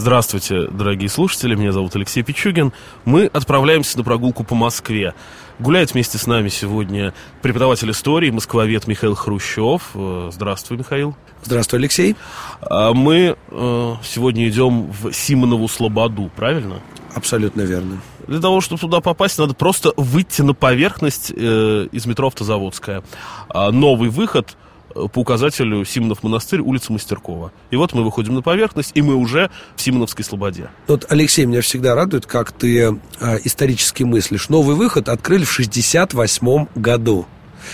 Здравствуйте, дорогие слушатели, меня зовут Алексей Пичугин. Мы отправляемся на прогулку по Москве. Гуляет вместе с нами сегодня преподаватель истории, москвовед Михаил Хрущев. Э, здравствуй, Михаил. Здравствуй, Алексей. А мы э, сегодня идем в Симонову Слободу, правильно? Абсолютно верно. Для того, чтобы туда попасть, надо просто выйти на поверхность э, из метро Автозаводская. А новый выход – по указателю Симонов монастырь, улица Мастеркова. И вот мы выходим на поверхность, и мы уже в Симоновской Слободе. Вот, Алексей, меня всегда радует, как ты э, исторически мыслишь. Новый выход открыли в 68 году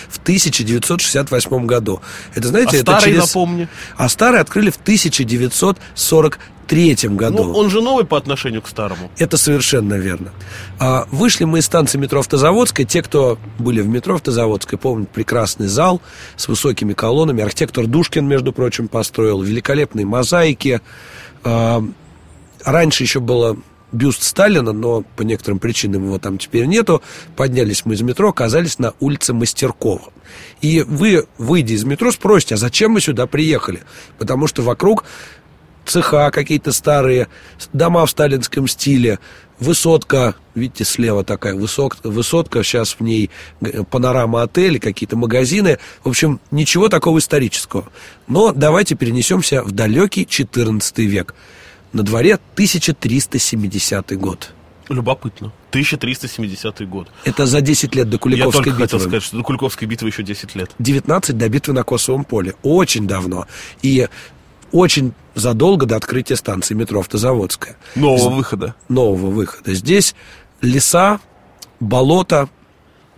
в 1968 году. Это, знаете, а это старый, через... напомни. А старый открыли в 1943 году. Ну, он же новый по отношению к старому. Это совершенно верно. А, вышли мы из станции метро Автозаводская. Те, кто были в метро Автозаводской, помнят прекрасный зал с высокими колоннами. Архитектор Душкин, между прочим, построил. Великолепные мозаики. А, раньше еще было бюст Сталина, но по некоторым причинам его там теперь нету. Поднялись мы из метро, оказались на улице Мастеркова. И вы, выйдя из метро, спросите, а зачем мы сюда приехали? Потому что вокруг цеха какие-то старые, дома в сталинском стиле, высотка, видите, слева такая высотка, высотка сейчас в ней панорама отелей, какие-то магазины. В общем, ничего такого исторического. Но давайте перенесемся в далекий 14 век. На дворе 1370 год. Любопытно. 1370 год. Это за 10 лет до Куликовской Я только битвы. хотел сказать, что до Куликовской битвы еще 10 лет. 19 до битвы на Косовом поле. Очень давно. И очень задолго до открытия станции метро Автозаводская. Нового выхода. Нового выхода. Здесь леса, болото.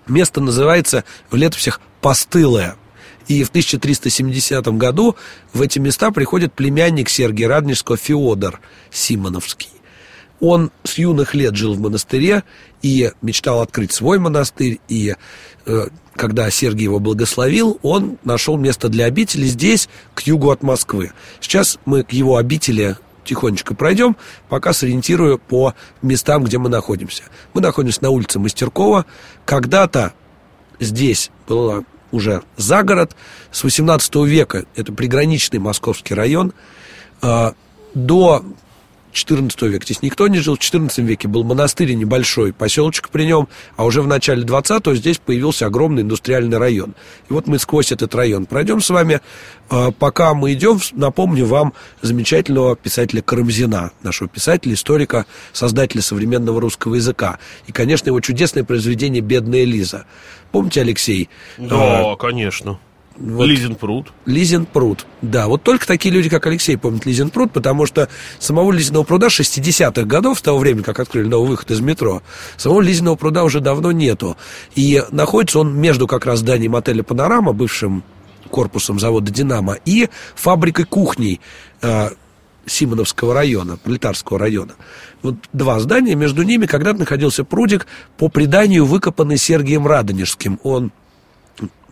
Место называется в летописях Постылое. И в 1370 году в эти места приходит племянник Сергия Радонежского Феодор Симоновский. Он с юных лет жил в монастыре и мечтал открыть свой монастырь. И э, когда Сергий его благословил, он нашел место для обители здесь, к югу от Москвы. Сейчас мы к его обители тихонечко пройдем, пока сориентирую по местам, где мы находимся. Мы находимся на улице Мастеркова. Когда-то здесь было уже за город. С 18 века это приграничный московский район. А, до 14 века здесь никто не жил. В 14 веке был монастырь небольшой, поселочек при нем, а уже в начале 20-го здесь появился огромный индустриальный район. И вот мы сквозь этот район пройдем с вами. А, пока мы идем, напомню вам замечательного писателя Карамзина, нашего писателя, историка, создателя современного русского языка. И, конечно, его чудесное произведение «Бедная Лиза». Помните, Алексей? Да, а, конечно. Вот, Лизин пруд. Лизин пруд, да. Вот только такие люди, как Алексей, помнят Лизин пруд, потому что самого Лизиного пруда 60-х годов, в то время, как открыли новый выход из метро, самого Лизиного пруда уже давно нету. И находится он между как раз зданием отеля «Панорама», бывшим корпусом завода «Динамо», и фабрикой кухней э, Симоновского района, Пролетарского района. Вот два здания, между ними когда-то находился прудик, по преданию выкопанный Сергием Радонежским. Он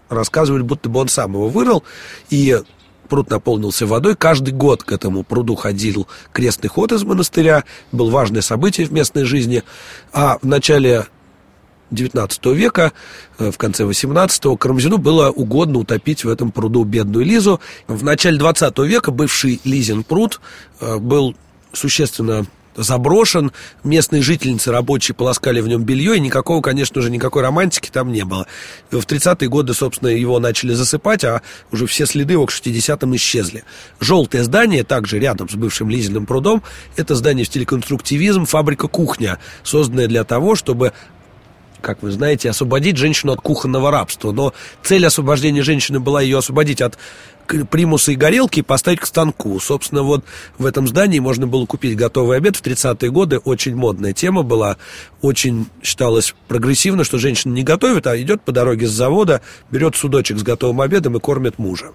рассказывали, будто бы он сам его вырыл, и пруд наполнился водой. Каждый год к этому пруду ходил крестный ход из монастыря, был важное событие в местной жизни. А в начале XIX века, э, в конце XVIII, Карамзину было угодно утопить в этом пруду бедную Лизу. В начале XX века бывший Лизин пруд э, был существенно заброшен, местные жительницы рабочие полоскали в нем белье, и никакого, конечно же, никакой романтики там не было. В 30-е годы, собственно, его начали засыпать, а уже все следы его к 60-м исчезли. Желтое здание, также рядом с бывшим Лизиным прудом, это здание в стиле конструктивизм, фабрика кухня, созданная для того, чтобы как вы знаете, освободить женщину от кухонного рабства. Но цель освобождения женщины была ее освободить от примуса и горелки и поставить к станку. Собственно, вот в этом здании можно было купить готовый обед. В 30-е годы очень модная тема была. Очень считалось прогрессивно, что женщина не готовит, а идет по дороге с завода, берет судочек с готовым обедом и кормит мужа.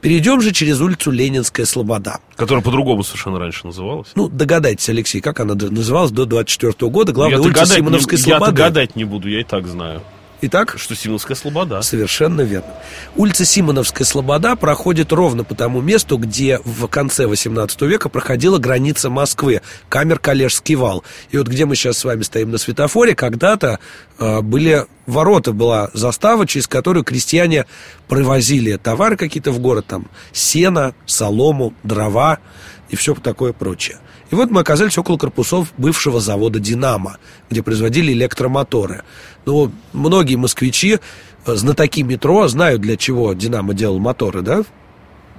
Перейдем же через улицу Ленинская Слобода. Которая по-другому совершенно раньше называлась. Ну, догадайтесь, Алексей, как она называлась до 24 года. Главная улица гадать Симоновской не, Слободы. Я гадать не буду, я и так знаю. Итак, Что Симоновская слобода. Совершенно верно. Улица Симоновская Слобода проходит ровно по тому месту, где в конце XVIII века проходила граница Москвы, камер Калежский вал. И вот где мы сейчас с вами стоим на светофоре, когда-то э, были ворота, была застава, через которую крестьяне привозили товары какие-то в город, там сено, солому, дрова и все такое прочее. И вот мы оказались около корпусов бывшего завода «Динамо», где производили электромоторы. Ну, многие москвичи, э, знатоки метро, знают, для чего «Динамо» делал моторы, да?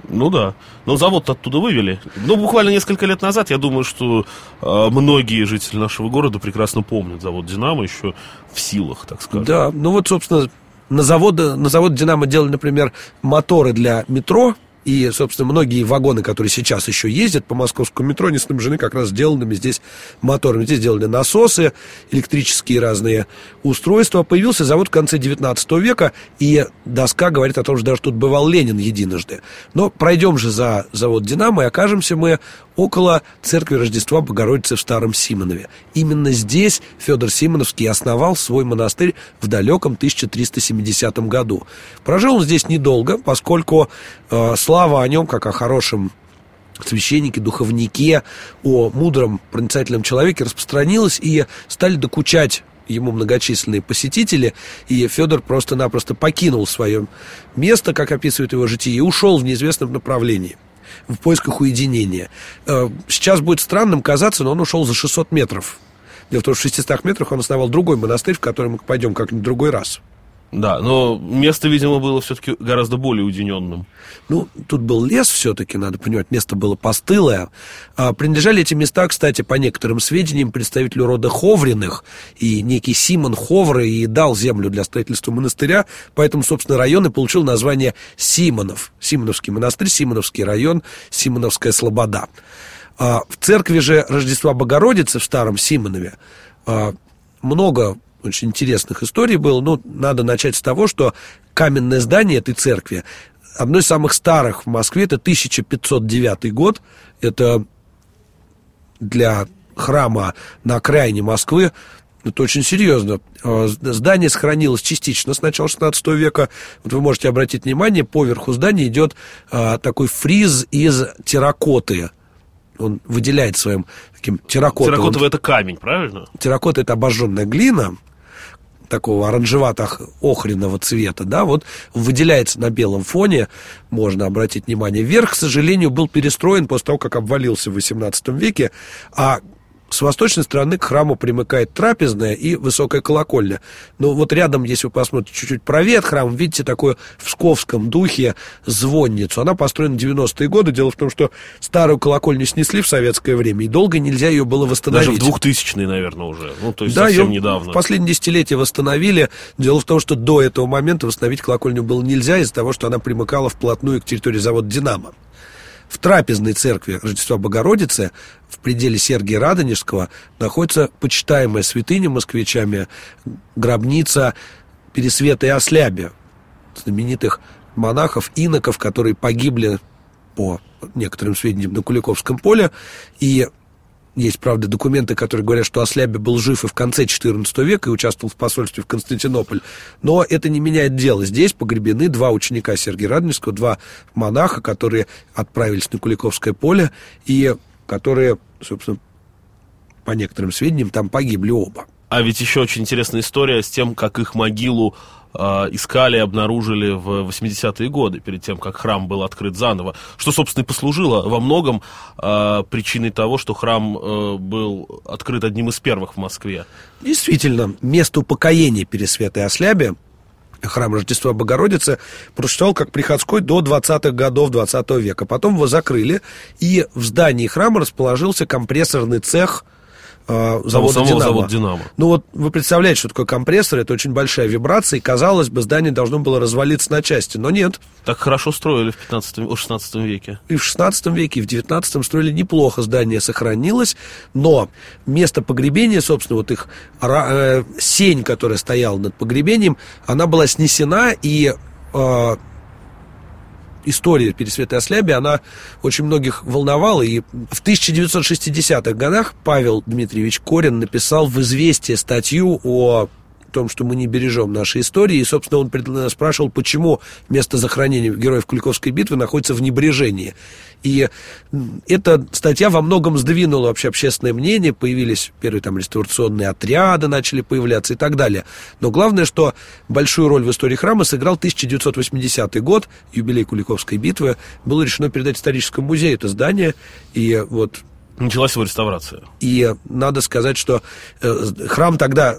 Ну да. Но завод оттуда вывели. Ну, буквально несколько лет назад, я думаю, что э, многие жители нашего города прекрасно помнят завод «Динамо» еще в силах, так скажем. Да, ну вот, собственно, на завод, на завод «Динамо» делали, например, моторы для метро, и, собственно, многие вагоны, которые сейчас еще ездят по московскому метро, они снабжены как раз сделанными здесь моторами. Здесь сделали насосы, электрические разные устройства. Появился завод в конце 19 века, и доска говорит о том, что даже тут бывал Ленин единожды. Но пройдем же за завод «Динамо», и окажемся мы около церкви Рождества Богородицы в Старом Симонове. Именно здесь Федор Симоновский основал свой монастырь в далеком 1370 году. Прожил он здесь недолго, поскольку э, о нем, как о хорошем священнике, духовнике, о мудром, проницательном человеке распространилась, и стали докучать ему многочисленные посетители, и Федор просто-напросто покинул свое место, как описывает его житие, и ушел в неизвестном направлении в поисках уединения. Э, сейчас будет странным казаться, но он ушел за 600 метров. Дело в том, что в 600 метрах он основал другой монастырь, в который мы пойдем как-нибудь другой раз. Да, но место, видимо, было все-таки гораздо более уединенным. Ну, тут был лес все-таки, надо понимать, место было постылое. А, принадлежали эти места, кстати, по некоторым сведениям, представителю рода Ховриных, и некий Симон Ховры и дал землю для строительства монастыря, поэтому, собственно, район и получил название Симонов. Симоновский монастырь, Симоновский район, Симоновская слобода. А, в церкви же Рождества Богородицы в Старом Симонове а, много очень интересных историй было. Ну, надо начать с того, что каменное здание этой церкви одно из самых старых в Москве, это 1509 год. Это для храма на окраине Москвы это очень серьезно. А, здание сохранилось частично с начала 16 века. Вот вы можете обратить внимание, поверху здания идет а, такой фриз из терракоты. Он выделяет своим таким терракотовым... Терракотовый это камень, правильно? Терракота это обожженная глина, такого оранжевато-охренного цвета, да, вот выделяется на белом фоне, можно обратить внимание. Верх, к сожалению, был перестроен после того, как обвалился в XVIII веке, а с восточной стороны к храму примыкает трапезная и высокая колокольня. Но вот рядом, если вы посмотрите чуть-чуть правее от храма, видите такую в псковском духе звонницу. Она построена в 90-е годы. Дело в том, что старую колокольню снесли в советское время, и долго нельзя ее было восстановить. Даже в 2000-е, наверное, уже. Ну, то есть да, совсем недавно. в последние десятилетия восстановили. Дело в том, что до этого момента восстановить колокольню было нельзя из-за того, что она примыкала вплотную к территории завода «Динамо». В трапезной церкви Рождества Богородицы в пределе Сергия Радонежского находится почитаемая святыня москвичами гробница Пересвета и Ослябия, знаменитых монахов, иноков, которые погибли по некоторым сведениям на Куликовском поле. И есть, правда, документы, которые говорят, что Ослябе был жив и в конце XIV века и участвовал в посольстве в Константинополь. Но это не меняет дело. Здесь погребены два ученика Сергия Радонежского, два монаха, которые отправились на Куликовское поле и которые, собственно, по некоторым сведениям, там погибли оба. А ведь еще очень интересная история с тем, как их могилу искали и обнаружили в 80-е годы, перед тем, как храм был открыт заново. Что, собственно, и послужило во многом э, причиной того, что храм э, был открыт одним из первых в Москве. Действительно, место упокоения Пересвета и Ослябе храм Рождества Богородицы просуществовал как приходской до 20-х годов 20 века. Потом его закрыли, и в здании храма расположился компрессорный цех э, завода самого «Динамо». завода «Динамо». Ну вот вы представляете, что такое компрессор, это очень большая вибрация, и казалось бы, здание должно было развалиться на части, но нет. Так хорошо строили в 15 о 16 веке. И в 16 веке, и в 19 строили неплохо, здание сохранилось, но место погребения, собственно, вот их э, сень, которая стояла над погребением, она была снесена, и э, история Пересвета и Ослябия, она очень многих волновала, и в 1960-х годах Павел Дмитриевич Корин написал в «Известие» статью о в том, что мы не бережем наши истории. И, собственно, он спрашивал, почему место захоронения героев Куликовской битвы находится в небрежении. И эта статья во многом сдвинула вообще общественное мнение, появились первые там реставрационные отряды, начали появляться и так далее. Но главное, что большую роль в истории храма сыграл 1980 год, юбилей Куликовской битвы, было решено передать историческому музею это здание, и вот Началась его реставрация. И надо сказать, что э, храм тогда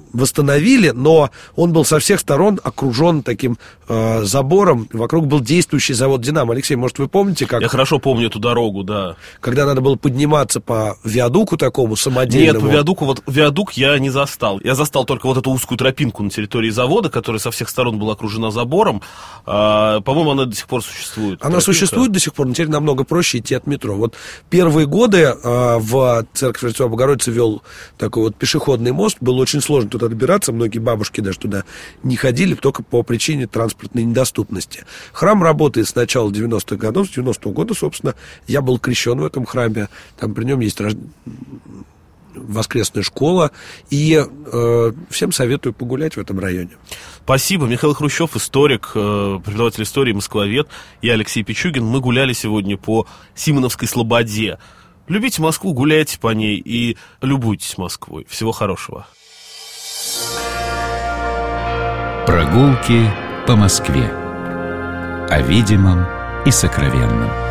восстановили, но он был со всех сторон окружен таким э, забором. Вокруг был действующий завод «Динамо». Алексей, может, вы помните, как... Я хорошо помню эту дорогу, да. Когда надо было подниматься по виадуку такому самодельному. Нет, по виадуку, вот виадук я не застал. Я застал только вот эту узкую тропинку на территории завода, которая со всех сторон была окружена забором. А, по-моему, она до сих пор существует. Она тропинка. существует до сих пор, но теперь намного проще идти от метро. Вот первые годы а, в церковь Христова Богородицы вел такой вот пешеходный мост. Было очень сложно туда добираться. Многие бабушки даже туда не ходили, только по причине транспортной недоступности. Храм работает с начала 90-х годов, с 90-го года, собственно, я был крещен в этом храме. Там при нем есть рож... воскресная школа. И э, всем советую погулять в этом районе. Спасибо. Михаил Хрущев, историк, э, преподаватель истории, москвовед. Я Алексей Пичугин. Мы гуляли сегодня по Симоновской Слободе. Любите Москву, гуляйте по ней и любуйтесь Москвой. Всего хорошего. Прогулки по Москве. О видимом и сокровенном.